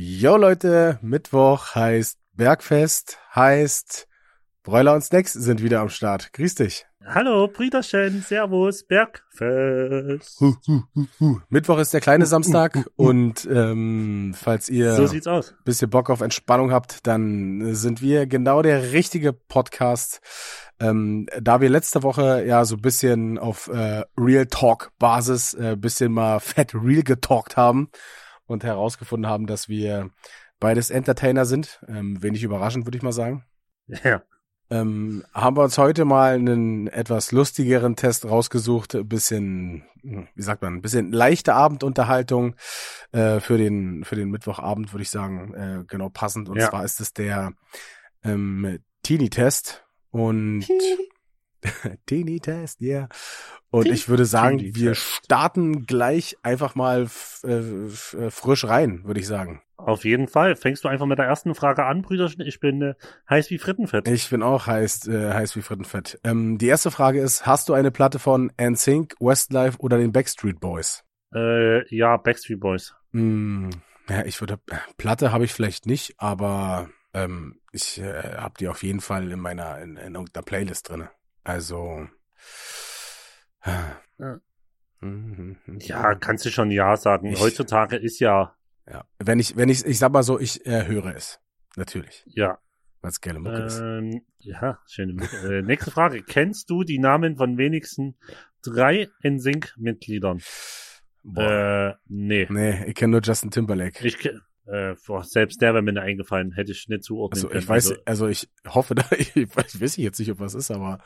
Jo Leute, Mittwoch heißt Bergfest, heißt Bräuler und Snacks sind wieder am Start. Grüß dich. Hallo, Brüderchen, Servus, Bergfest. Hu, hu, hu, hu. Mittwoch ist der kleine Samstag und ähm, falls ihr So sieht's aus. bisschen Bock auf Entspannung habt, dann sind wir genau der richtige Podcast. Ähm, da wir letzte Woche ja so bisschen auf äh, Real Talk Basis äh, bisschen mal fett real getalkt haben und herausgefunden haben, dass wir beides Entertainer sind, ähm, wenig überraschend würde ich mal sagen. Ja. Ähm, haben wir uns heute mal einen etwas lustigeren Test rausgesucht, ein bisschen, wie sagt man, ein bisschen leichte Abendunterhaltung äh, für den für den Mittwochabend würde ich sagen, äh, genau passend. Und Ja. zwar ist es der ähm, Teenie-Test und Teenie-Test, yeah. Und Teenie- ich würde sagen, Teenie-Test. wir starten gleich einfach mal äh, äh, frisch rein, würde ich sagen. Auf jeden Fall. Fängst du einfach mit der ersten Frage an, Brüderchen. Ich bin äh, heiß wie Frittenfett. Ich bin auch heiß, äh, heiß wie Frittenfett. Ähm, die erste Frage ist, hast du eine Platte von NSYNC, Westlife oder den Backstreet Boys? Äh, ja, Backstreet Boys. Hm, ja, ich würde, Platte habe ich vielleicht nicht, aber ähm, ich äh, habe die auf jeden Fall in meiner, in, in irgendeiner Playlist drinne. Also, Ja. Ja, kannst du schon ja sagen. Ich- Heutzutage ist ja, ja. Wenn ich, wenn ich, ich sag mal so, ich äh, höre es. Natürlich. ja. Weil es geile Mucke ist. Ähm, ja, schöne. äh, nächste Frage. Kennst du die Namen von wenigstens drei NSYNC-Mitgliedern? Boah. Äh, nee. nee, ich kenne nur Justin Timberlake. Ich, äh, boah, selbst der wäre mir nicht eingefallen, hätte ich nicht zuordnen Also können. ich weiß, Also, also ich hoffe, da, ich, ich weiß jetzt nicht, ob was ist, aber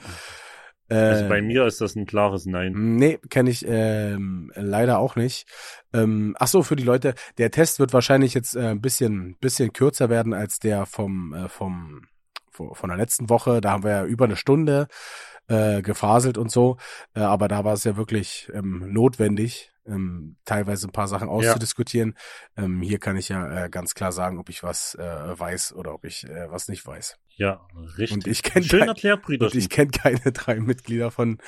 äh, also bei mir ist das ein klares Nein. Nee, kenne ich ähm, leider auch nicht. Ähm, ach so, für die Leute, der Test wird wahrscheinlich jetzt äh, ein bisschen bisschen kürzer werden als der vom äh, vom vo- von der letzten Woche. Da haben wir ja über eine Stunde äh, gefaselt und so, äh, aber da war es ja wirklich ähm, notwendig, ähm, teilweise ein paar Sachen auszudiskutieren. Ähm, hier kann ich ja äh, ganz klar sagen, ob ich was äh, weiß oder ob ich äh, was nicht weiß. Ja, richtig. Und ich kenn Schön kein- erklärt, Und ich kenne keine drei Mitglieder von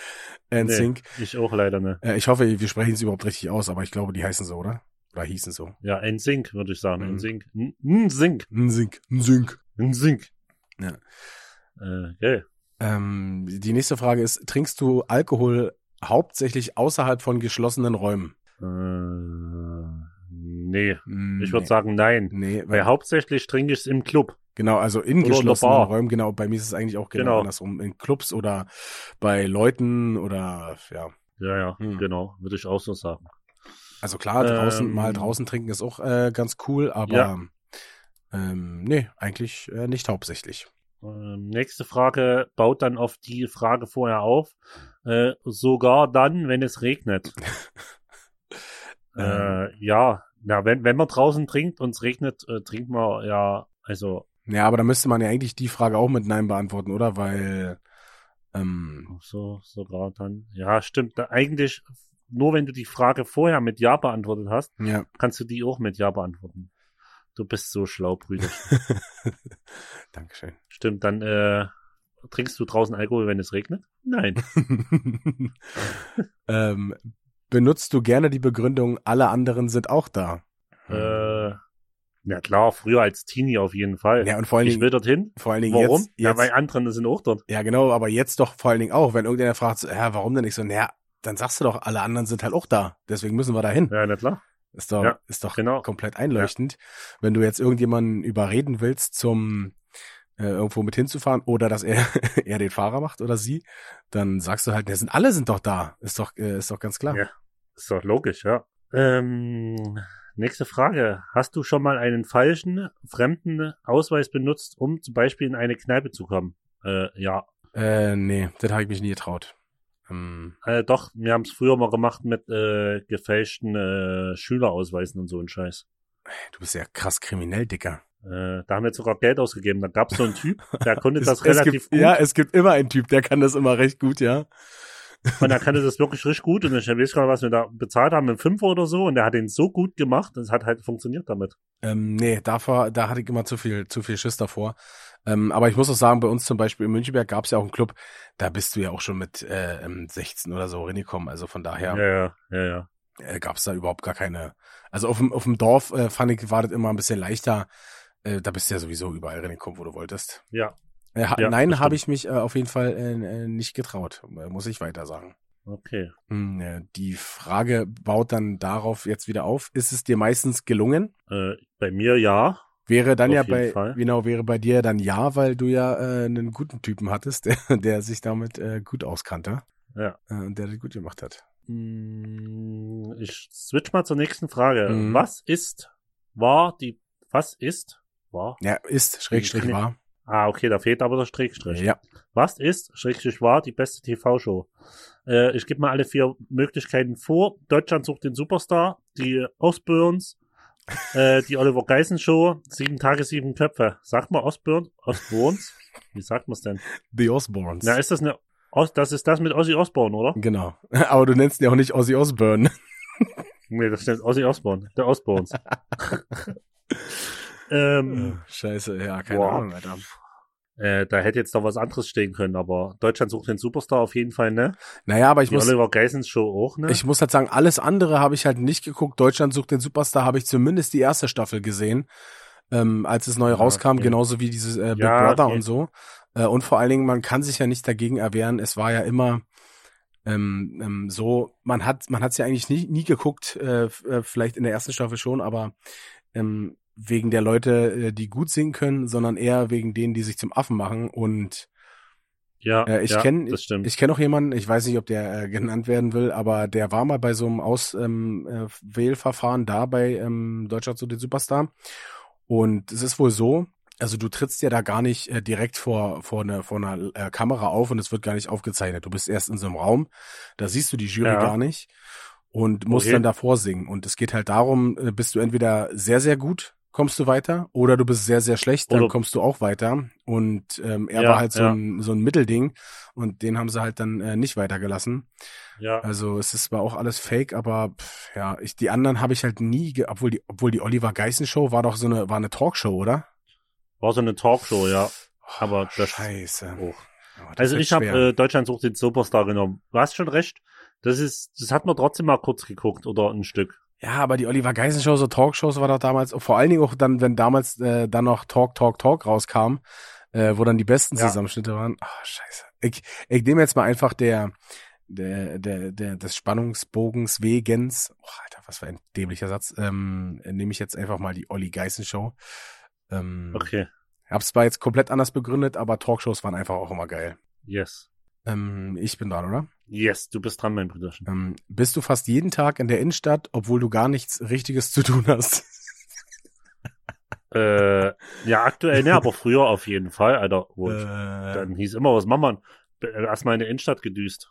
NSYNC. nee, ich auch leider nicht. Äh, ich hoffe, wir sprechen es überhaupt richtig aus, aber ich glaube, die heißen so, oder? Oder hießen so. Ja, NSYNC würde ich sagen. Mhm. NSYNC. NSYNC. NSYNC, NSYNC. NSYNC. Ja. Äh, geil. Ähm, die nächste Frage ist, trinkst du Alkohol hauptsächlich außerhalb von geschlossenen Räumen? Äh, nee. Mm, Ich würde nee. sagen nein. Nee, Weil weil, hauptsächlich trinke ich es im Club. genau, also in geschlossenen. Räumen, genau, bei mir ist es eigentlich auch genau, Genau. andersrum. In Clubs oder bei Leuten oder, ja. Ja, ja, Hm. genau. Würde ich auch so sagen. Also klar, draußen, Ähm, mal draußen trinken ist auch äh, ganz cool, aber Ja. ähm, nee, eigentlich äh, nicht hauptsächlich. Ähm, nächste Frage baut dann auf die Frage vorher auf. Äh, sogar dann, wenn es regnet. Ähm, Äh, ja, na, wenn, wenn man draußen trinkt und es regnet, äh, trinkt man ja, also, Ja, aber da müsste man ja eigentlich die Frage auch mit Nein beantworten, oder? Weil, ähm, so, sogar dann. Ja, stimmt. Da eigentlich, nur wenn du die Frage vorher mit Ja beantwortet hast, ja. kannst du die auch mit Ja beantworten. Du bist so schlau, Brüder. Dankeschön. Stimmt, dann äh, trinkst du draußen Alkohol, wenn es regnet? Nein. ähm, benutzt du gerne die Begründung, alle anderen sind auch da? äh, na klar, früher als Teenie auf jeden Fall. ja, und vor allen ich will Dingen, dorthin. vor allen Dingen Warum? jetzt, Ja, jetzt weil andere sind auch dort. ja genau, aber jetzt doch vor allen Dingen auch, wenn irgendjemand fragt, so, ja, warum denn nicht so, naja, dann sagst du doch, alle anderen sind halt auch da, deswegen müssen wir da hin. Ja, na klar. Ist doch, Ja, ist doch genau. komplett einleuchtend. Wenn du jetzt irgendjemanden überreden willst, zum äh, irgendwo mit hinzufahren oder dass er, er den Fahrer macht oder sie, dann sagst du halt, der sind alle sind doch da. Ist doch, äh, ist doch ganz klar. Ja. Ist doch logisch, ja. Ähm, nächste Frage. Hast du schon mal einen falschen, fremden Ausweis benutzt, um zum Beispiel in eine Kneipe zu kommen? Äh, ja. Äh, nee, das habe ich mich nie getraut. Ähm, Äh, doch, wir haben es früher mal gemacht mit äh, gefälschten äh, Schülerausweisen und so ein Scheiß. du bist ja krass kriminell, Dicker. Äh, da haben wir sogar Geld ausgegeben. Da gab es so einen Typ, der konnte Es, das es relativ gibt, gut. Ja, es gibt immer einen Typ, der kann das immer recht gut, ja. Und er kannte das wirklich richtig gut. Und ich weiß gar nicht, was wir da bezahlt haben, im Fünfer oder so. Und der hat den so gut gemacht, das hat halt funktioniert damit. Ähm, nee, davor, da hatte ich immer zu viel, zu viel Schiss davor. Ähm, aber ich muss auch sagen, bei uns zum Beispiel in Münchberg gab es ja auch einen Club, da bist du ja auch schon mit äh, ähm, 16 oder so reingekommen. Also von daher, Ja, ja, ja, ja. äh, gab es da überhaupt gar keine. Also auf dem, auf dem Dorf äh, fand ich, war das immer ein bisschen leichter. Äh, da bist du ja sowieso überall reingekommen, wo du wolltest. Ja. Äh, ha Ja, nein, habe ich mich äh, auf jeden Fall äh, äh, nicht getraut, muss ich weiter sagen. Okay. Hm, die Frage baut dann darauf jetzt wieder auf. Ist es dir meistens gelungen? Bei mir ja. Wäre dann Auf ja bei, Fall. genau, wäre bei dir dann ja, weil du ja äh, einen guten Typen hattest, der, der sich damit äh, gut auskannte Ja. äh, und der das gut gemacht hat. Mm, Ich switch mal zur nächsten Frage. Mhm. Was ist, war die, was ist, war? Ja, ist, Schrägstrich war. Ah, okay, da fehlt aber der Strickstrich. Ja. Was ist, Schrägstrich war, die beste TV-Show? Äh, ich gebe mal alle vier Möglichkeiten vor. Deutschland sucht den Superstar, die Osburns, äh, die Oliver Geisen Show, sieben Tage, sieben Köpfe. Sagt man Osburn, Osburns? Wie sagt man es denn? The Osbournes. Na, ist das eine, Os, das ist das mit Ozzy Osbourne, oder? Genau. Aber du nennst ihn ja auch nicht Ozzy Osbourne. Nee, das stimmt, Ozzy Osbourne, der Osbournes. ähm, Scheiße, ja, keine Boah. Ahnung, Alter. äh, da hätte jetzt noch was anderes stehen können, aber Deutschland sucht den Superstar auf jeden Fall, ne? Naja, aber ich Die muss, Oliver Geisens Show auch, ne? ich muss halt sagen, alles andere habe ich halt nicht geguckt. Deutschland sucht den Superstar, habe ich zumindest die erste Staffel gesehen, ähm, als es neu Ja, rauskam, okay. genauso wie dieses äh, Big Ja, Brother okay. und so. Äh, und vor allen Dingen, man kann sich ja nicht dagegen erwehren. Es war ja immer ähm, ähm, so, man hat man hat's ja eigentlich nie, nie geguckt, äh, äh, vielleicht in der ersten Staffel schon, aber ähm, wegen der Leute, äh, die gut singen können, sondern eher wegen denen, die sich zum Affen machen und ja, äh, ich ja, kenn- das stimmt. ich kenne auch jemanden, ich weiß nicht, ob der äh, genannt werden will, aber der war mal bei so einem Auswählverfahren ähm, äh, da bei ähm, Deutschland zu den Superstar. Und es ist wohl so, also du trittst ja da gar nicht äh, direkt vor, vor, eine, vor einer äh, Kamera auf und es wird gar nicht aufgezeichnet. Du bist erst in so einem Raum, da siehst du die Jury Ja. gar nicht und musst Okay. dann davor singen. Und es geht halt darum, äh, bist du entweder sehr, sehr gut, kommst du weiter, oder du bist sehr, sehr schlecht, dann Oder- kommst du auch weiter. Und ähm, er Ja, war halt so, ja. ein, so ein Mittelding und den haben sie halt dann äh, nicht weitergelassen. ja, Also es ist zwar auch alles Fake, aber pff, ja, ich, die anderen habe ich halt nie, ge obwohl die, obwohl die Oliver Geissen Show war doch so eine, war eine Talkshow, oder? war so eine Talkshow, ja. Aber das- Scheiße. Oh. Oh, das Also ich habe äh, Deutschland sucht den Superstar genommen. Du hast schon recht. Das ist, das hat man trotzdem mal kurz geguckt oder ein Stück. Ja, aber die Oliver Geissen Show, so Talkshows war doch damals, vor allen Dingen auch dann, wenn damals äh, dann noch Talk, Talk, Talk rauskam, äh, wo dann die besten Ja. Zusammenschnitte waren. Ah, scheiße. Ich, ich nehme jetzt mal einfach der, der, der, der, des Spannungsbogens wegens, oh, Alter, was für ein dämlicher Satz, ähm, nehme ich jetzt einfach mal die Olli Geissen Show. Ähm, Okay. Hab's zwar jetzt komplett anders begründet, aber Talkshows waren einfach auch immer geil. Yes. Ähm, ich bin dran, oder? Yes, du bist dran, mein Brüderchen. Ähm, bist du fast jeden Tag in der Innenstadt, obwohl du gar nichts Richtiges zu tun hast? äh, ja, aktuell ne, aber früher auf jeden Fall, Alter. Wo ich, Äh, dann hieß immer, was machen wir? Äh, Erstmal in die Innenstadt gedüst.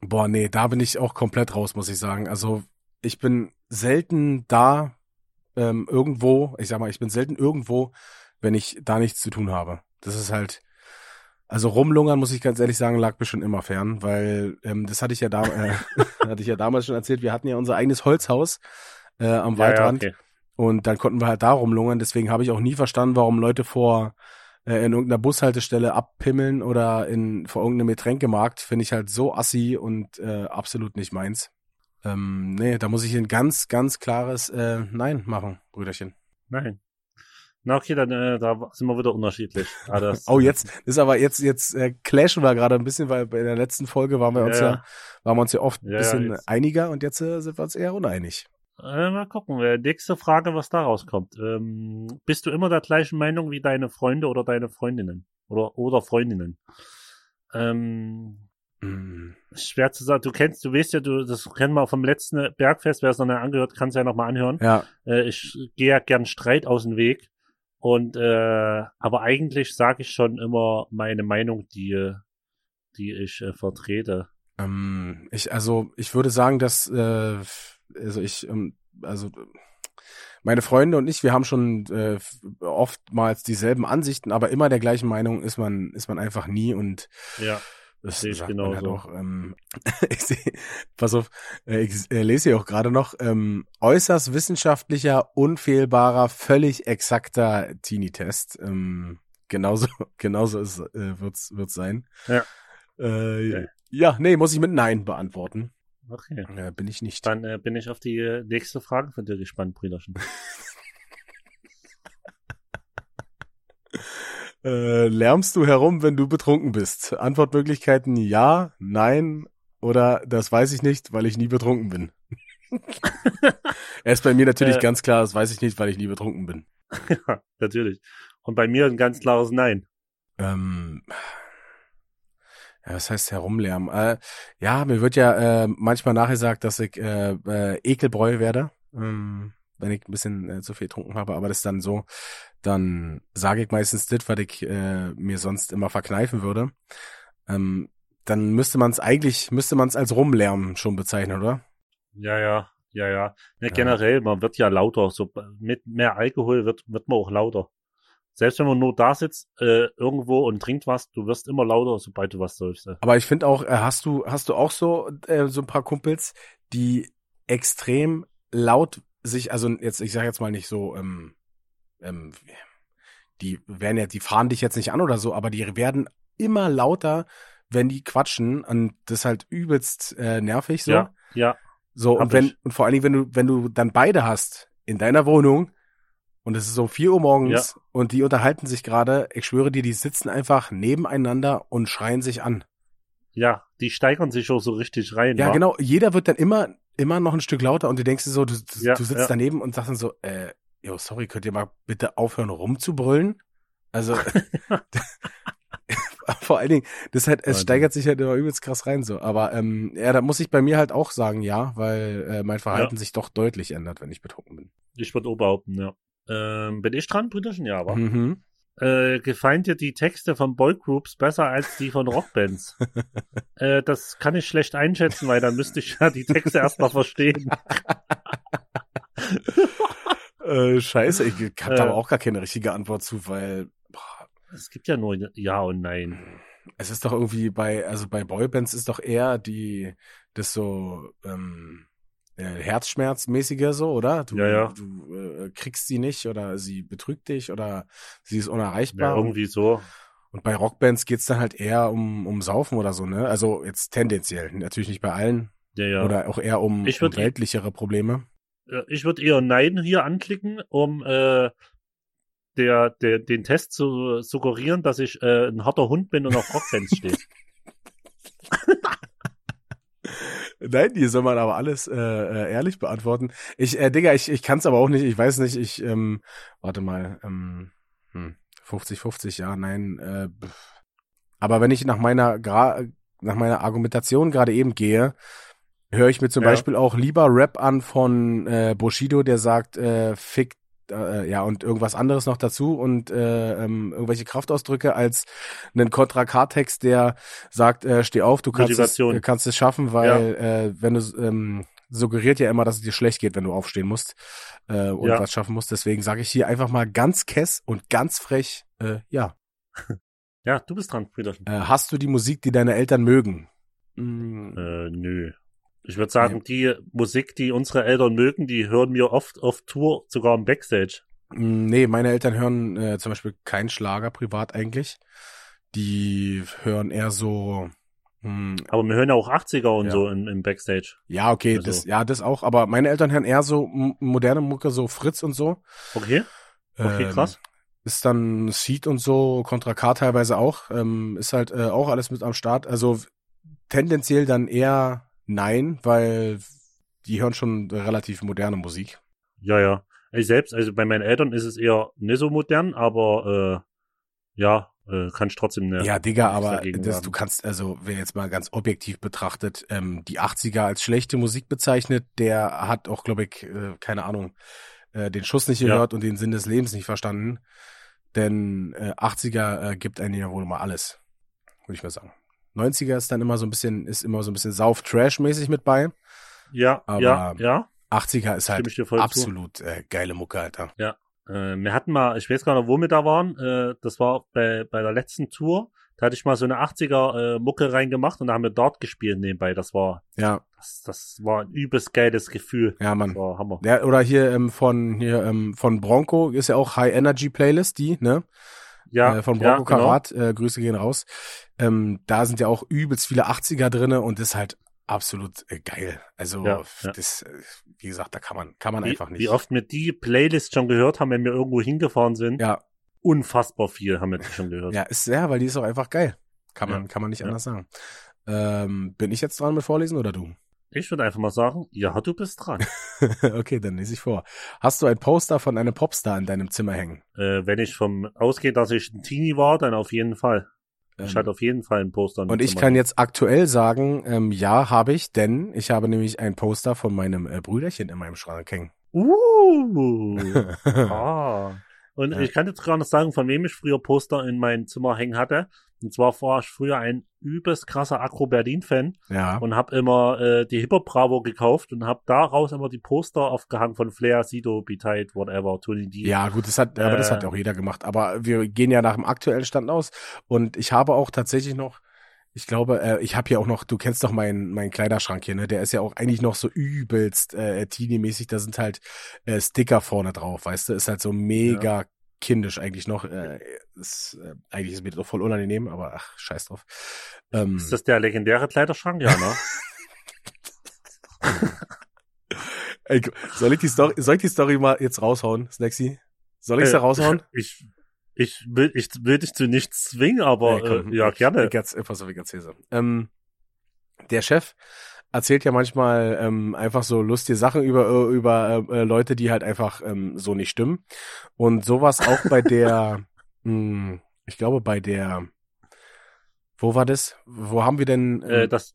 boah, nee, da bin ich auch komplett raus, muss ich sagen. Also ich bin selten da ähm, irgendwo, ich sag mal, ich bin selten irgendwo, wenn ich da nichts zu tun habe. Das ist halt, also rumlungern, muss ich ganz ehrlich sagen, lag mir schon immer fern, weil ähm, das hatte ich ja da, äh, hatte ich ja damals schon erzählt, wir hatten ja unser eigenes Holzhaus äh, am Waldrand. Ja, ja, okay. Und dann konnten wir halt da rumlungern. Deswegen habe ich auch nie verstanden, warum Leute vor äh, in irgendeiner Bushaltestelle abpimmeln oder in vor irgendeinem Getränkemarkt. Finde ich halt so assi und äh, absolut nicht meins. Ähm, nee, da muss ich ein ganz, ganz klares äh, Nein machen, Brüderchen. Nein. Na okay, dann äh, da sind wir wieder unterschiedlich. Ah, das, Oh, jetzt ist aber jetzt jetzt äh, clashen wir gerade ein bisschen, weil bei der letzten Folge waren wir uns ja, Ja, waren wir uns ja oft ein Ja, ja, bisschen jetzt. einiger und jetzt äh, sind wir uns eher uneinig. Äh, mal gucken. Äh, nächste Frage, was da rauskommt. Ähm, bist du immer der gleichen Meinung wie deine Freunde oder deine Freundinnen? Oder, oder Freundinnen? Ähm, Mm. schwer zu sagen. Du kennst, du weißt ja, du, das kennen wir vom letzten Bergfest, wer es noch nicht angehört, kann es ja nochmal anhören. Ja, Äh, ich gehe ja gern Streit aus dem Weg. Und äh, aber eigentlich sage ich schon immer meine Meinung, die, die ich äh, vertrete. Ähm, ich, also ich würde sagen, dass äh, also ich, ähm, also meine Freunde und ich, wir haben schon äh, oftmals dieselben Ansichten, aber immer der gleichen Meinung ist man, ist man einfach nie und Ja. Das Sehe ich man halt genauso. auch. Ähm, ich seh, pass auf, äh, ich äh, lese hier auch gerade noch ähm, äußerst wissenschaftlicher, unfehlbarer, völlig exakter Teenie-Test. Ähm, genauso, genauso ist, äh, wird's, wird's sein. Ja. Äh, Okay. ja, nee, muss ich mit Nein beantworten. Okay. Äh, bin ich nicht. Dann äh, bin ich auf die äh, nächste Frage von dir gespannt, Brüderchen. Äh, lärmst du herum, wenn du betrunken bist? Antwortmöglichkeiten ja, nein oder das weiß ich nicht, weil ich nie betrunken bin. er ist bei mir natürlich Äh. ganz klar, das weiß ich nicht, weil ich nie betrunken bin. ja, natürlich. Und bei mir ein ganz klares Nein. Ähm, ja, was heißt herumlärmen? Äh, ja, mir wird ja äh, manchmal nachgesagt, dass ich äh, äh, Ekelbräu werde, ähm, wenn ich ein bisschen äh, zu viel getrunken habe. Aber das ist dann so, dann sage ich meistens das, was ich äh, mir sonst immer verkneifen würde. Ähm, dann müsste man es eigentlich, müsste man es als Rumlärmen schon bezeichnen, oder? Ja, ja, ja, ja. Ja. Generell, man wird ja lauter. So mit mehr Alkohol wird, wird man auch lauter. Selbst wenn man nur da sitzt, äh, irgendwo und trinkt was, du wirst immer lauter, sobald du was säufst. Aber ich finde auch, äh, hast du, hast du auch so, äh, so ein paar Kumpels, die extrem laut sich, also jetzt, ich sage jetzt mal nicht so, ähm, ähm, die werden ja, die fahren dich jetzt nicht an oder so, aber die werden immer lauter, wenn die quatschen und das ist halt übelst äh, nervig so. Ja, ja, So, und wenn, ich. und vor allen Dingen, wenn du, wenn du dann beide hast in deiner Wohnung und es ist so vier Uhr morgens und die unterhalten sich gerade, ich schwöre dir, die sitzen einfach nebeneinander und schreien sich an. ja. Die steigern sich auch so richtig rein. Ja, wa? genau. Jeder wird dann immer, immer noch ein Stück lauter und du denkst dir so, du, du, Ja, du sitzt ja. daneben und sagst dann so, äh, yo, sorry, könnt ihr mal bitte aufhören rumzubrüllen? Also, vor allen Dingen, das halt, es steigert sich halt immer übelst krass rein so. Aber ähm, ja, da muss ich bei mir halt auch sagen, ja, weil äh, mein Verhalten sich doch deutlich ändert, wenn ich betrunken bin. Ich würde auch behaupten, ja. Ähm, bin ich dran, Brüderchen? Ja, aber. Mhm. Äh, gefallen dir die Texte von Boygroups besser als die von Rockbands? äh, das kann ich schlecht einschätzen, weil dann müsste ich ja die Texte erstmal verstehen. Äh, scheiße, ich hab Äh. da aber auch gar keine richtige Antwort zu, weil boah, Es gibt ja nur Ja und Nein. es ist doch irgendwie bei, also bei Boybands ist doch eher die, das so, ähm, äh, Herzschmerzmäßige so, oder? Du, Ja, ja. du äh, kriegst sie nicht oder sie betrügt dich oder sie ist Ja, unerreichbar. irgendwie so. Und bei Rockbands geht's dann halt eher um, um Saufen oder so, ne? Also jetzt tendenziell, natürlich nicht bei allen. Ja, ja. Oder auch eher um, Ich um würd- weltlichere Probleme. Ich würde eher Nein hier anklicken, um äh, der, der, den Test zu suggerieren, dass ich äh, ein harter Hund bin und auf Rockbands stehe. Nein, die soll man aber alles äh, äh, ehrlich beantworten. Ich, äh, Digga, ich, ich kann es aber auch nicht, ich weiß nicht, ich, ähm, warte mal, ähm, hm, 50-50, ja, nein. Äh, aber wenn ich nach meiner gra nach meiner Argumentation gerade eben gehe, höre ich mir zum Ja. Beispiel auch lieber Rap an von äh, Bushido, der sagt, äh, fick äh, ja, und irgendwas anderes noch dazu und äh, ähm, irgendwelche Kraftausdrücke als einen Contra K-Text, der sagt, äh, steh auf, du kannst es, Motivation. äh, kannst es schaffen, weil äh, wenn du ähm, suggeriert ja immer, dass es dir schlecht geht, wenn du aufstehen musst äh, und Ja. was schaffen musst. Deswegen sage ich hier einfach mal ganz kess und ganz frech, äh, ja. Ja, du bist dran, Brüderchen. Äh, hast du die Musik, die deine Eltern mögen? Mm, Äh, nö. Ich würde sagen, die Musik, die unsere Eltern mögen, die hören wir oft auf Tour, sogar im Backstage. Mm, Nee, meine Eltern hören äh, zum Beispiel keinen Schlager privat eigentlich. Die hören eher so. Hm, Aber wir hören ja auch 80er und Ja. so im, im Backstage. ja, okay, Also- das, ja, das auch. Aber meine Eltern hören eher so moderne Mucke, so Fritz und so. Okay, okay, Ähm, krass. Ist dann Seed und so, Contra K teilweise auch. Ähm, ist halt äh, auch alles mit am Start. Also tendenziell dann eher nein, weil die hören schon relativ moderne Musik. Ja, ja. Ich selbst, also bei meinen Eltern ist es eher nicht so modern, aber äh, ja, äh, kann ich trotzdem ne, Ja, Digga, aber das, du kannst, also wer jetzt mal ganz objektiv betrachtet, ähm, die 80er als schlechte Musik bezeichnet, der hat auch, glaube ich, äh, keine Ahnung, äh, den Schuss nicht Ja. gehört und den Sinn des Lebens nicht verstanden. Denn äh, 80er äh, gibt einem ja wohl mal alles, würde ich mal sagen. 90er ist dann immer so ein bisschen, ist immer so ein bisschen Sauf-Trash-mäßig mit bei. Ja, aber- ja, ja. 80er ist halt absolut äh, geile Mucke, Alter. Äh, wir hatten mal, ich weiß gar nicht, wo wir da waren, äh, das war bei, bei der letzten Tour, da hatte ich mal so eine 80er äh, Mucke reingemacht und da haben wir dort gespielt nebenbei. Das war, Ja, das, das war ein übelst geiles Gefühl. ja, Das Mann. war Hammer. Ja, oder hier ähm, von hier ähm, von Bronco ist ja auch High Energy Playlist, die, ne? Ja, äh, von ja, Bronco genau. Karat, äh, Grüße gehen raus. Ähm, da sind ja auch übelst viele 80er drinne und ist halt absolut äh, geil. Also Ja, ja. das, äh, wie gesagt, da kann man, kann man Wie, einfach nicht. wie oft wir die Playlist schon gehört haben, wenn wir irgendwo hingefahren sind. Ja, Unfassbar viel haben wir die schon gehört. ja, ist ja, weil die ist auch einfach geil. Kann man, Ja, kann man nicht ja. anders sagen. Ähm, bin ich jetzt dran mit Vorlesen oder du? Ich würde einfach mal sagen, ja, du bist dran. okay, dann lese ich vor. Hast du ein Poster von einem Popstar in deinem Zimmer hängen? äh, wenn ich vom ausgehe, dass ich ein Teenie war, dann auf jeden Fall. ich Ähm, hatte auf jeden Fall ein Poster. Und ich Zimmer. kann jetzt aktuell sagen, ähm, ja, habe ich, denn ich habe nämlich ein Poster von meinem äh, Brüderchen in meinem Schrank hängen. Uh. ah. Und Ja. ich kann jetzt gar nicht sagen, von wem ich früher Poster in mein Zimmer hängen hatte. Und zwar war ich früher ein übelst krasser Akro Berlin-Fan ja. und habe immer äh, die Hip-Hop Bravo gekauft und habe daraus immer die Poster aufgehangen von Flair, Sido, Be Tight, whatever, Tony D. Ja, gut, das hat, aber das Äh. hat auch jeder gemacht. Aber wir gehen ja nach dem aktuellen Stand aus. Und ich habe auch tatsächlich noch, ich glaube, äh, ich habe hier auch noch, du kennst doch meinen meinen Kleiderschrank hier, ne? Der ist ja auch eigentlich noch so übelst äh, teenie-mäßig. Da sind halt äh, Sticker vorne drauf, weißt du? Ist halt so mega kindisch eigentlich noch. Äh, ist, äh, eigentlich ist mir das doch voll unangenehm, aber ach, scheiß drauf. Ähm, Ist das der legendäre Kleiderschrank? Ja, ne? ey, soll ich die Story, soll ich die Story mal jetzt raushauen, Snacksy? Soll ich sie Äh, raushauen? Ich, ich will, ich will dich zu nichts zwingen, aber Nee, komm, äh, ja, gerne. Erzähl, pass auf, ich erzähl's. Ähm, der Chef erzählt ja manchmal ähm, einfach so lustige Sachen über äh, über äh, Leute, die halt einfach ähm, so nicht stimmen. Und sowas auch bei der, mh, ich glaube bei der, wo war das? Wo haben wir denn? Äh, ähm, das,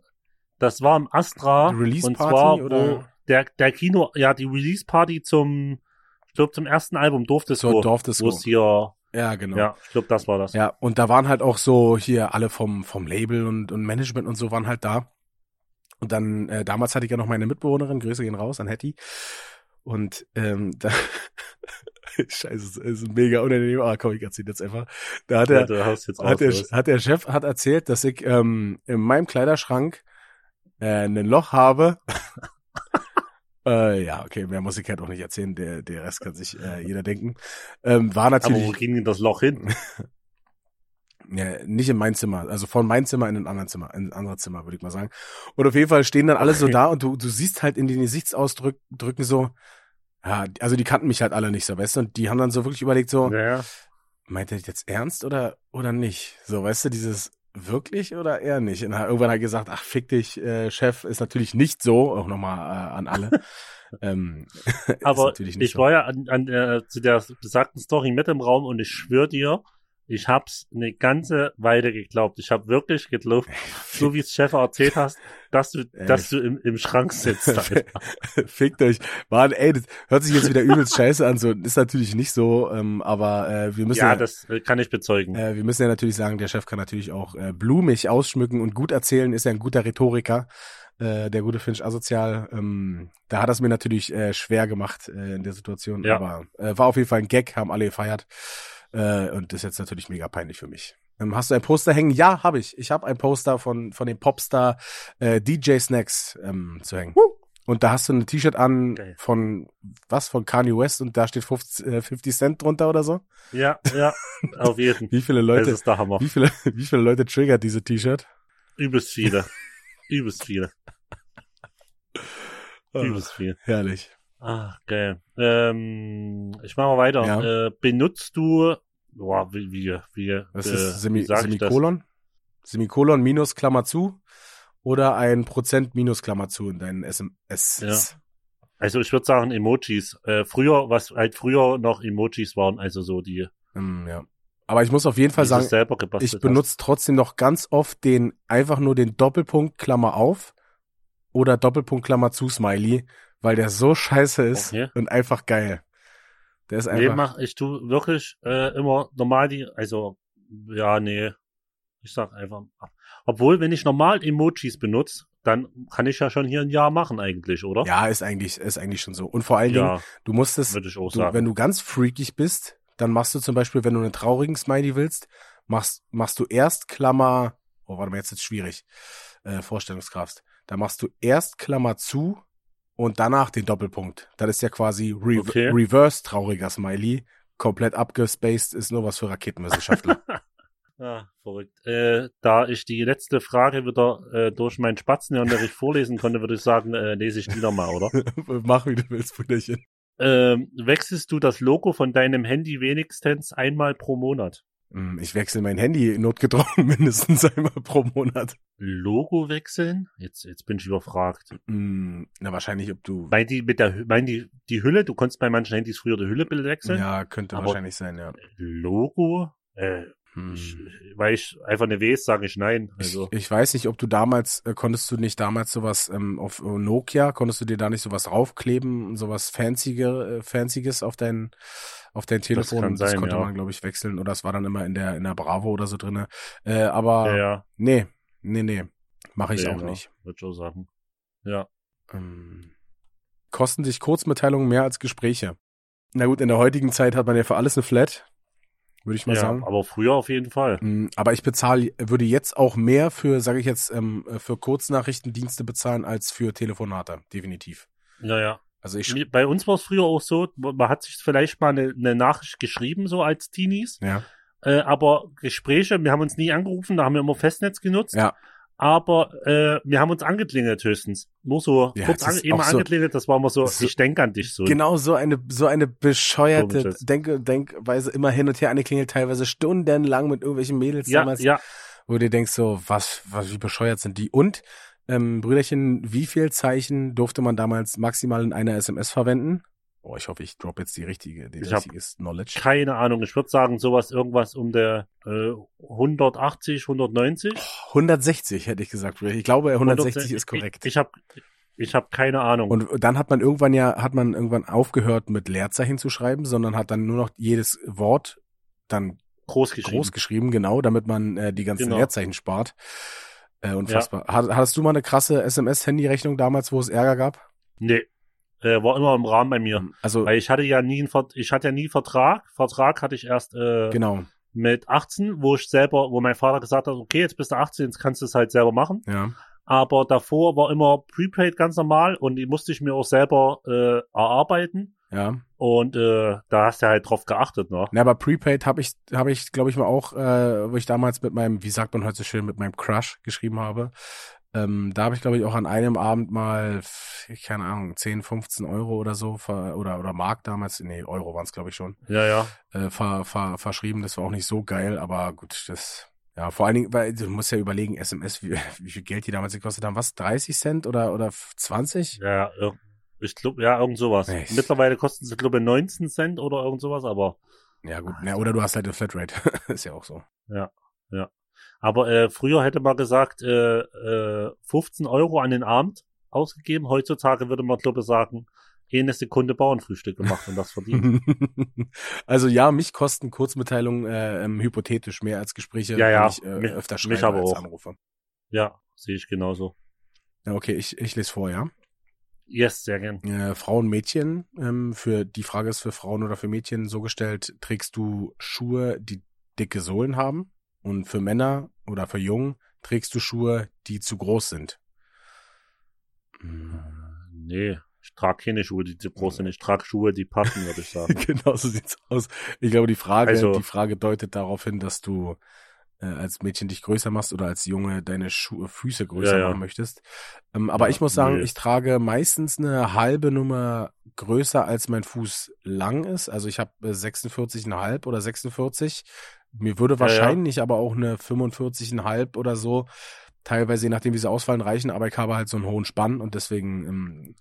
das war im Astra. Release Party, zwar, wo oder? der, der Kino, ja, die Release Party zum, ich glaube, zum ersten Album Dorfdisco. zur Dorfdisco. Wo es hier, Ja, genau. ja, ich glaube, das war das. Ja, und da waren halt auch so hier alle vom, vom Label und, und Management und so waren halt da. Und dann, äh, damals hatte ich ja noch meine Mitbewohnerin, Grüße gehen raus an Hetty. Und ähm, da, scheiße, es ist mega unangenehm, aber komm, ich erzähl jetzt einfach. Da hat Ja, er, hat der, hat der Chef hat erzählt, dass ich ähm, in meinem Kleiderschrank äh, ein Loch habe. äh, ja, okay, mehr muss ich halt auch nicht erzählen, der, der Rest kann sich äh, jeder denken. Ähm, war Aber natürlich wo ging denn das Loch hin? ja, nicht in mein Zimmer, also von mein Zimmer in ein anderes Zimmer, in ein anderes Zimmer, würde ich mal sagen. Und auf jeden Fall stehen dann alle so da und du, du siehst halt in den Gesichtsausdrücken so, ja, also die kannten mich halt alle nicht so, weißt du, und die haben dann so wirklich überlegt so, Ja, meint er das jetzt ernst oder, oder nicht? So, weißt du, dieses wirklich oder eher nicht? Und irgendwann hat er gesagt, ach, fick dich, äh, Chef, ist natürlich nicht so, auch nochmal äh, an alle. ähm, ist aber natürlich nicht ich war ja an, an äh, zu der besagten Story mit im Raum und ich schwöre dir, ich hab's eine ganze Weile geglaubt. Ich habe wirklich geglaubt, so wie es Chef erzählt hast, dass du, Ey. dass du im, im Schrank sitzt. Fickt euch. Mann, ey, das hört sich jetzt wieder übelst scheiße an. So ist natürlich nicht so, ähm, aber äh, wir müssen ja, ja, das äh, kann ich bezeugen. äh, wir müssen ja natürlich sagen, der Chef kann natürlich auch äh, blumig ausschmücken und gut erzählen, ist ja ein guter Rhetoriker. Äh, der gute Finch asozial. Ähm, da hat es mir natürlich äh, schwer gemacht äh, in der Situation, Ja. aber äh, war auf jeden Fall ein Gag, haben alle gefeiert. Äh, und das ist jetzt natürlich mega peinlich für mich. Ähm, hast du ein Poster hängen? Ja, habe ich. Ich habe ein Poster von von dem Popstar äh, DJ Snacks ähm, zu hängen. Und da hast du ein T-Shirt an Geil. von was von Kanye West und da steht 50, äh, 50 Cent drunter oder so. Ja, ja, auf jeden. Wie viele Das Leute, ist der Hammer. wie viele, wie viele Leute triggert diese T-Shirt? Übelst viele. Übelst viele. Oh, Übelst viel. herrlich. Ah, geil. Ähm, ich mache mal weiter. Ja. Äh, benutzt du, boah, wie, wie, wie, Das äh, ist Semi ich das? Semikolon. Semikolon minus Klammer zu oder ein Prozent minus Klammer zu in deinen SMS. Ja. Also ich würde sagen Emojis. Äh, früher, was halt früher noch Emojis waren, also so die, Ähm, ja. Aber ich muss auf jeden Fall sagen, ich benutze trotzdem noch ganz oft den einfach nur den Doppelpunkt Klammer auf oder Doppelpunkt Klammer zu Smiley, weil der so scheiße ist Okay. und einfach geil. Der ist hast. Nee, einfach mach, ich tu wirklich äh, immer normal die, also, ja, nee. Ich sag einfach, obwohl, wenn ich normal Emojis benutze, dann kann ich ja schon hier ein Jahr machen eigentlich, oder? ja, ist eigentlich ist eigentlich schon so. Und vor allen Dingen, ja du musst es du, sagen. wenn du ganz freakig bist, dann machst du zum Beispiel, wenn du einen traurigen Smiley willst, machst, machst du erst Klammer, oh, warte mal, jetzt ist schwierig, äh, Vorstellungskraft. Da machst du erst Klammer zu und danach den Doppelpunkt. Das ist ja quasi Re Okay. Reverse trauriger Smiley. Komplett abgespaced ist nur was für Raketenwissenschaftler. Ah, verrückt. Äh, da ich die letzte Frage wieder äh, durch meinen Spatzenunterricht vorlesen konnte, würde ich sagen, äh, lese ich die nochmal, oder? Mach, wie du willst, Brüderchen. Ähm, wechselst du das Logo von deinem Handy wenigstens einmal pro Monat? Hm, Ich wechsle mein Handy notgedrungen mindestens einmal pro Monat. Logo wechseln? Jetzt, jetzt bin ich überfragt. Hm, Na, wahrscheinlich, ob du. Meint die mit der, meint die, die Hülle? Du konntest bei manchen Handys früher die Hülle wechseln? Ja, könnte wahrscheinlich sein, ja. Logo? Äh, Hm. ich, weil ich einfach eine weiß, sage ich nein. Also, Ich, ich weiß nicht, ob du damals, äh, konntest du nicht damals sowas ähm, auf äh, Nokia, konntest du dir da nicht sowas raufkleben, sowas fancyge, äh, fancyges auf dein, auf dein Telefon? kann das sein, konnte ja. man, glaube ich, wechseln oder es war dann immer in der, in der Bravo oder so drinne. Äh, aber ja, ja. nee, nee, nee, mache ich auch nicht. Würde ich auch sagen. Ja. Ähm, kosten sich Kurzmitteilungen mehr als Gespräche? Na gut, in der heutigen Zeit hat man ja für alles eine Flat, würde ich mal ja, sagen. aber früher auf jeden Fall. Mm, Aber ich bezahle, würde jetzt auch mehr für, sage ich jetzt, ähm, für Kurznachrichtendienste bezahlen als für Telefonate, definitiv. Ja, ja. Also ich, Bei uns war es früher auch so, man hat sich vielleicht mal eine, eine Nachricht geschrieben, so als Teenies, ja, äh, aber Gespräche, wir haben uns nie angerufen, da haben wir immer Festnetz genutzt. ja, Aber äh, wir haben uns angeklingelt höchstens. Nur so Ja, kurz an, so- angeklingelt, das war immer so, so- ich denke an dich so. genau so eine, so eine bescheuerte. Denke, Denkweise immer hin und her angeklingelt, teilweise stundenlang mit irgendwelchen Mädels Ja, damals, ja, wo du denkst so, was, was, wie bescheuert sind die? Und, ähm, Brüderchen, wie viel Zeichen durfte man damals maximal in einer SMS verwenden? Oh, ich hoffe, ich drop jetzt die richtige, die Ich richtiges Knowledge. keine Ahnung. Ich würde sagen, sowas, irgendwas um der äh, 180, 190. 160 hätte ich gesagt. Brüder. Ich glaube, 160 ist korrekt. Ich, ich habe ich hab keine Ahnung. Und dann hat man irgendwann ja, hat man irgendwann aufgehört mit Leerzeichen zu schreiben, sondern hat dann nur noch jedes Wort dann groß geschrieben. groß geschrieben, genau, damit man äh, die ganzen Genau. Leerzeichen spart. Äh, unfassbar. Hat, hattest du mal eine krasse SMS-Handy-Rechnung damals, wo es Ärger gab? Nee. Äh, war immer im Rahmen bei mir. Also, Weil ich hatte ja nie einen Vert ich hatte ja nie Vertrag. Vertrag hatte ich erst äh, genau, mit 18, wo ich selber, wo mein Vater gesagt hat, okay, jetzt bist du 18, jetzt kannst du es halt selber machen. ja. Aber davor war immer Prepaid ganz normal und die musste ich mir auch selber äh, erarbeiten. Ja. Und äh, da hast du halt drauf geachtet, ne? Na, aber Prepaid habe ich, habe ich, glaube ich mal auch, äh, wo ich damals mit meinem, wie sagt man heute so schön, mit meinem Crush geschrieben habe. Ähm, da habe ich, glaube ich, auch an einem Abend mal, keine Ahnung, 10, 15 Euro oder so, ver, oder, oder Mark damals, nee, Euro waren es, glaube ich, schon, Ja, ja. äh, ver, ver, verschrieben. Das war auch nicht so geil, aber gut, das, ja, vor allen Dingen, weil du musst ja überlegen, SMS, wie, wie viel Geld die damals gekostet haben, was, 30 Cent oder, oder 20? Ja, ich glaube, ja, irgend sowas. Echt? Mittlerweile kosten sie, glaube ich, 19 Cent oder irgend sowas, aber Ja, gut, na, oder du hast halt eine Flatrate, ist ja auch so. aber äh, früher hätte man gesagt, äh, äh, 15 Euro an den Abend ausgegeben. Heutzutage würde man, glaube ich, sagen, eine Sekunde Bauernfrühstück gemacht und das verdient. also ja, mich kosten Kurzmitteilungen äh, ähm, hypothetisch mehr als Gespräche, Ja, ja, ich äh, mich- öfter mich schreibe aber als auch. anrufe. ja, sehe ich genauso. Ja, okay, ich, ich lese vor, ja. Yes, sehr gern. Äh, Frauen, Mädchen, ähm, für die Frage ist für Frauen oder für Mädchen so gestellt, trägst du Schuhe, die dicke Sohlen haben? Und für Männer oder für Jungen trägst du Schuhe, die zu groß sind? Hm. Nee, ich trage keine Schuhe, die zu groß sind. Ich trage Schuhe, die passen, würde ich sagen. genau so sieht's aus. Ich glaube, die Frage, Also- die Frage deutet darauf hin, dass du äh, als Mädchen dich größer machst oder als Junge deine Schuhe, Füße größer Ja, ja. machen möchtest. Ähm, aber Ja, ich muss sagen, nö. ich trage meistens eine halbe Nummer größer, als mein Fuß lang ist. Also ich habe äh, 46,5 oder 46. Mir würde Ja, ja. wahrscheinlich aber auch eine 45,5 oder so, teilweise je nachdem, wie sie ausfallen, reichen. Aber ich habe halt so einen hohen Spann und deswegen ähm,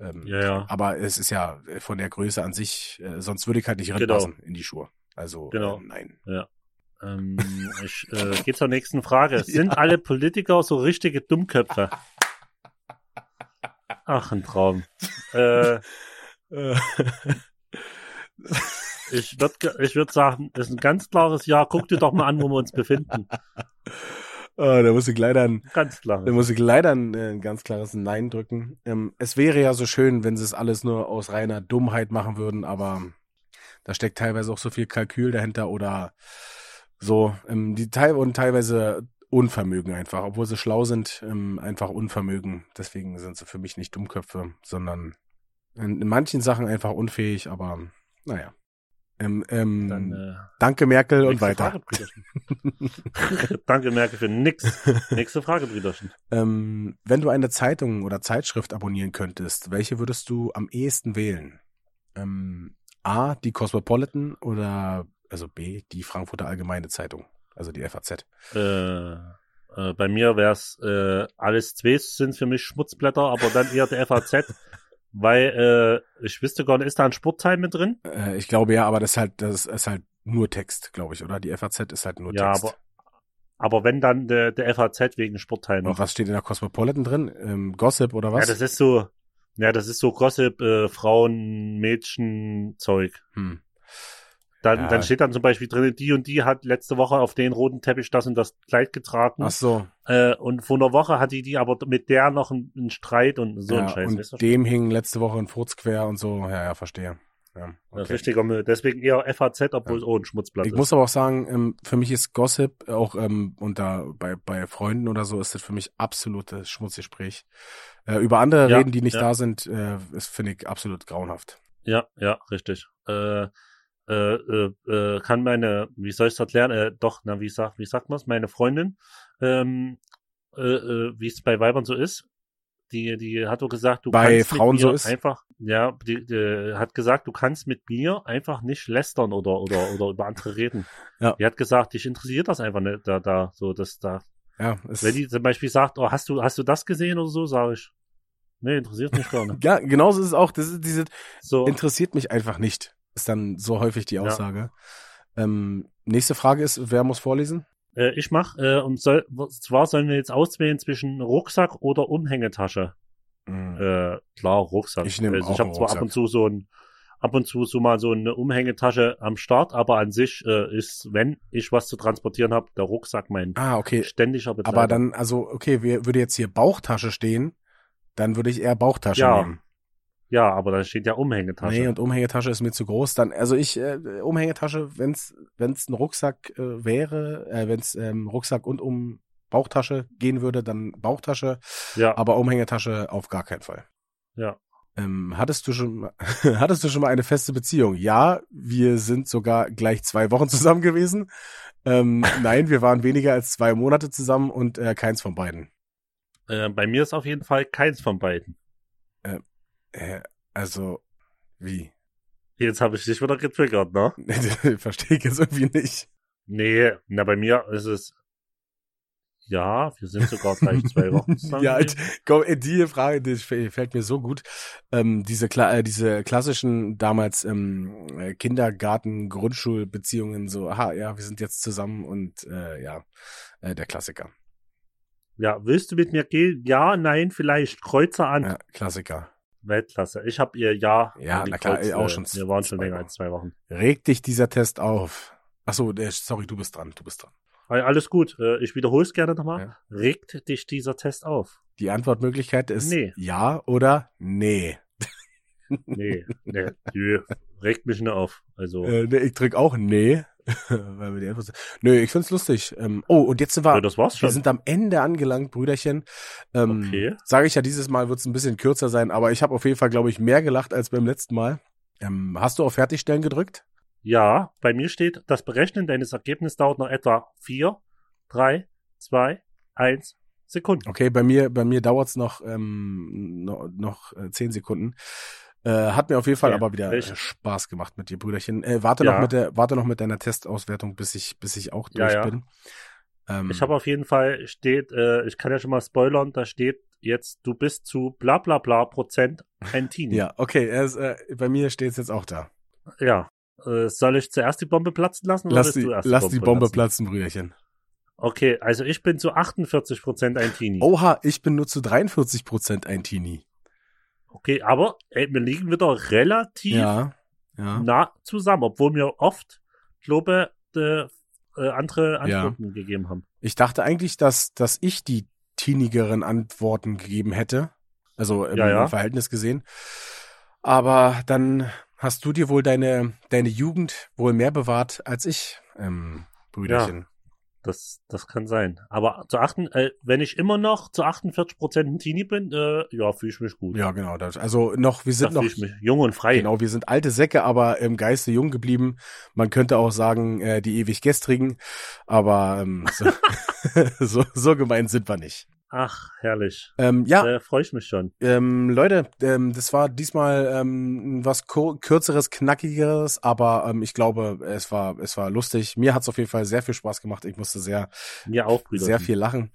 ähm, Ja, ja. aber es ist ja äh, von der Größe an sich, äh, sonst würde ich halt nicht Genau. reinpassen in die Schuhe. Also Genau. äh, nein. Ähm, ich äh, gehe zur nächsten Frage. Sind alle Politiker so richtige Dummköpfe? Ach, ein Traum. Äh, Äh, ich würde ich würd sagen, das ist ein ganz klares Ja. Guck dir doch mal an, wo wir uns befinden. äh, da muss ich leider ein, Ganz klar. da muss ich leider ein, äh, ein ganz klares Nein drücken. Ähm, es wäre ja so schön, wenn sie es alles nur aus reiner Dummheit machen würden, aber da steckt teilweise auch so viel Kalkül dahinter oder so, ähm, die teil und teilweise Unvermögen einfach, obwohl sie schlau sind, ähm, einfach Unvermögen. Deswegen sind sie für mich nicht Dummköpfe, sondern in, in manchen Sachen einfach unfähig, aber naja. Ähm, ähm, Dann, äh, danke Merkel und weiter. Frage. Danke, Merkel, für nix. Nächste Frage, Brüderchen. Ähm, wenn du eine Zeitung oder Zeitschrift abonnieren könntest, welche würdest du am ehesten wählen? Ähm, A, die Cosmopolitan oder also B, die Frankfurter Allgemeine Zeitung, also die FAZ. Äh, äh, bei mir wär's äh, alles zwei sind für mich Schmutzblätter, aber dann eher der FAZ, weil äh, ich wüsste gar nicht, ist da ein Sportteil mit drin? Äh, ich glaube ja, aber das ist halt, das ist halt nur Text, glaube ich, oder? Die FAZ ist halt nur Ja, Text. aber aber wenn dann der, der FAZ wegen Sportteil noch. Und was steht in der Cosmopolitan drin? Ähm, Gossip oder was? Ja, das ist so, ja, das ist so Gossip, äh, Frauen, Mädchen, Zeug. hm. Dann, Ja. dann steht dann zum Beispiel drin, die und die hat letzte Woche auf den roten Teppich das und das Kleid getragen. Ach so. Äh, und vor einer Woche hat die die aber mit der noch einen, einen Streit und so ja, ein Scheiß. und weißt du? dem hing letzte Woche ein Furz quer und so. Ja, ja, verstehe. Ja, Das ist okay. richtiger Müll. Deswegen eher FAZ, obwohl Ja. es auch ein Schmutzblatt Ich ist. muss aber auch sagen, ähm, für mich ist Gossip auch ähm, unter bei bei Freunden oder so ist das für mich absolutes Schmutzgespräch. Äh, über andere Ja, reden, die nicht ja. da sind, äh, ist finde ich absolut grauenhaft. Ja, ja, richtig. Äh, äh, äh, äh, kann meine, wie soll ich das erklären? Äh, doch, na, wie sagt, wie sagt man's? Meine Freundin, ähm, äh, äh, wie es bei Weibern so ist, die, die hat doch gesagt, du Bei kannst Frauen mit so mir ist? einfach, ja, die, die hat gesagt, du kannst mit mir einfach nicht lästern oder oder oder über andere reden. Ja. Die hat gesagt, dich interessiert das einfach nicht, da da so, dass da, Ja, es, wenn die zum Beispiel sagt, oh, hast du hast du das gesehen oder so, sage ich, nee, interessiert mich gar nicht. ja, genauso ist es auch. Das ist diese So, interessiert mich einfach nicht. Ist dann so häufig die Ja. Aussage. Ähm, nächste Frage ist, wer muss vorlesen? Äh, ich mach, äh, und soll, zwar sollen wir jetzt auswählen zwischen Rucksack oder Umhängetasche. Mhm. Äh, klar, Rucksack. Ich nehm also auch ich habe zwar ab und zu so ein, ab und zu so mal so eine Umhängetasche am Start, aber an sich äh, ist, wenn ich was zu transportieren habe, der Rucksack mein Ah, okay. ständiger Begleiter. Aber dann, also, okay, wir, würde jetzt hier Bauchtasche stehen, dann würde ich eher Bauchtasche Ja, nehmen. Ja, aber da steht ja Umhängetasche. Nee, und Umhängetasche ist mir zu groß. Dann, also ich, äh, Umhängetasche, wenn's, wenn's ein Rucksack äh, wäre, äh, wenn's ähm, Rucksack und um Bauchtasche gehen würde, dann Bauchtasche, ja, aber Umhängetasche auf gar keinen Fall. ja. Ähm, hattest du schon, mal- hattest du schon mal eine feste Beziehung? Ja, wir sind sogar gleich zwei Wochen zusammen gewesen. Ähm, nein, wir waren weniger als zwei Monate zusammen und äh, keins von beiden. Äh, bei mir ist auf jeden Fall keins von beiden. Äh, also, wie? Jetzt habe ich dich wieder getriggert, ne? Verstehe ich jetzt irgendwie nicht. Nee, na bei mir ist es ja, wir sind sogar gleich zwei Wochen zusammen. Ja. Komm, äh, die Frage, die fä- fällt mir so gut. Ähm, diese, Kla äh, diese klassischen damals ähm, äh, Kindergarten, Grundschulbeziehungen, so, aha, ja, wir sind jetzt zusammen und äh, ja, äh, der Klassiker. ja, willst du mit mir gehen? Ja, nein, vielleicht. Kreuzer an. Ja, Klassiker. Weltklasse. Ich habe ihr Ja. Ja, na klar, Kreuz, auch äh, schon Wir waren schon länger als zwei Wochen. Regt dich dieser Test auf? Ach so, der, sorry, du bist dran, du bist dran. Alles gut. Äh, Ich wiederhole es gerne nochmal. Ja. Regt dich dieser Test auf? Die Antwortmöglichkeit ist Nee. ja oder nee. Nee, nee, nö, regt mich nicht auf. Also, Äh, nee, ich drück auch nee. weil wir die Antwort Nö, ich find's lustig. Ähm, oh, und jetzt sind wir, ja, das war's wir schon. sind am Ende angelangt, Brüderchen. Ähm, Okay. Sage ich ja, dieses Mal wird's ein bisschen kürzer sein, aber ich habe auf jeden Fall, glaube ich, mehr gelacht als beim letzten Mal. Ähm, hast du auf Fertigstellen gedrückt? Ja, bei mir steht, das Berechnen deines Ergebnisses dauert noch etwa vier, drei, zwei, eins Sekunden. Okay, bei mir, bei mir dauert's noch, ähm, noch, noch äh, zehn Sekunden. Äh, hat mir auf jeden Fall Ja, aber wieder äh, Spaß gemacht mit dir, Brüderchen. Äh, warte Ja. noch mit der, warte noch mit deiner Testauswertung, bis ich, bis ich auch durch ja. bin. Ähm, Ich habe auf jeden Fall steht, äh, ich kann ja schon mal spoilern, da steht jetzt, du bist zu bla bla bla Prozent ein Teenie. ja, okay, ist, äh, bei mir steht's jetzt auch da. Ja. Soll ich zuerst die Bombe platzen lassen? oder Lass die, lass die Bombe platzen? platzen, Brüderchen. Okay, also ich bin zu 48 Prozent ein Teenie. Oha, ich bin nur zu 43 Prozent ein Teenie. Okay, aber ey, wir liegen wieder relativ Ja, ja. nah zusammen, obwohl wir oft, glaube äh, äh, andere Ja. Antworten gegeben haben. Ich dachte eigentlich, dass, dass ich die teenigeren Antworten gegeben hätte. Also im, Ja, ja. im Verhältnis gesehen. Aber dann hast du dir wohl deine, deine Jugend wohl mehr bewahrt als ich, ähm, Brüderchen. Das, das kann sein. Aber zu achten, äh, wenn ich immer noch zu 48 Prozent ein Teenie bin, äh, ja, fühle ich mich gut. Ja, genau. Das, also noch, wir sind noch, ich mich jung und frei. genau, wir sind alte Säcke, aber im Geiste jung geblieben. Man könnte auch sagen, äh, die ewig gestrigen, aber ähm, so, so, so gemein sind wir nicht. Ach, herrlich. Ähm, ja, Da freue ich mich schon. Ähm, Leute, ähm, das war diesmal ähm, was kürzeres, knackigeres, aber ähm, ich glaube, es war es war lustig. Mir hat's auf jeden Fall sehr viel Spaß gemacht. Ich musste sehr Mir auch, Brüder. sehr viel lachen.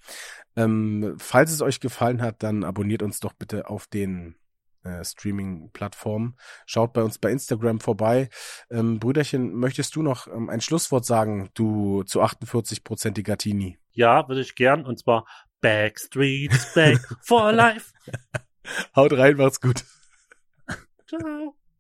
Ähm, falls es euch gefallen hat, dann abonniert uns doch bitte auf den äh, Streaming-Plattformen. Schaut bei uns bei Instagram vorbei. Ähm, Brüderchen, möchtest du noch ähm, ein Schlusswort sagen, du zu 48-prozentiger Tini? Ja, würde ich gern. Und zwar Backstreet's Back for Life. Haut rein, macht's gut. Ciao.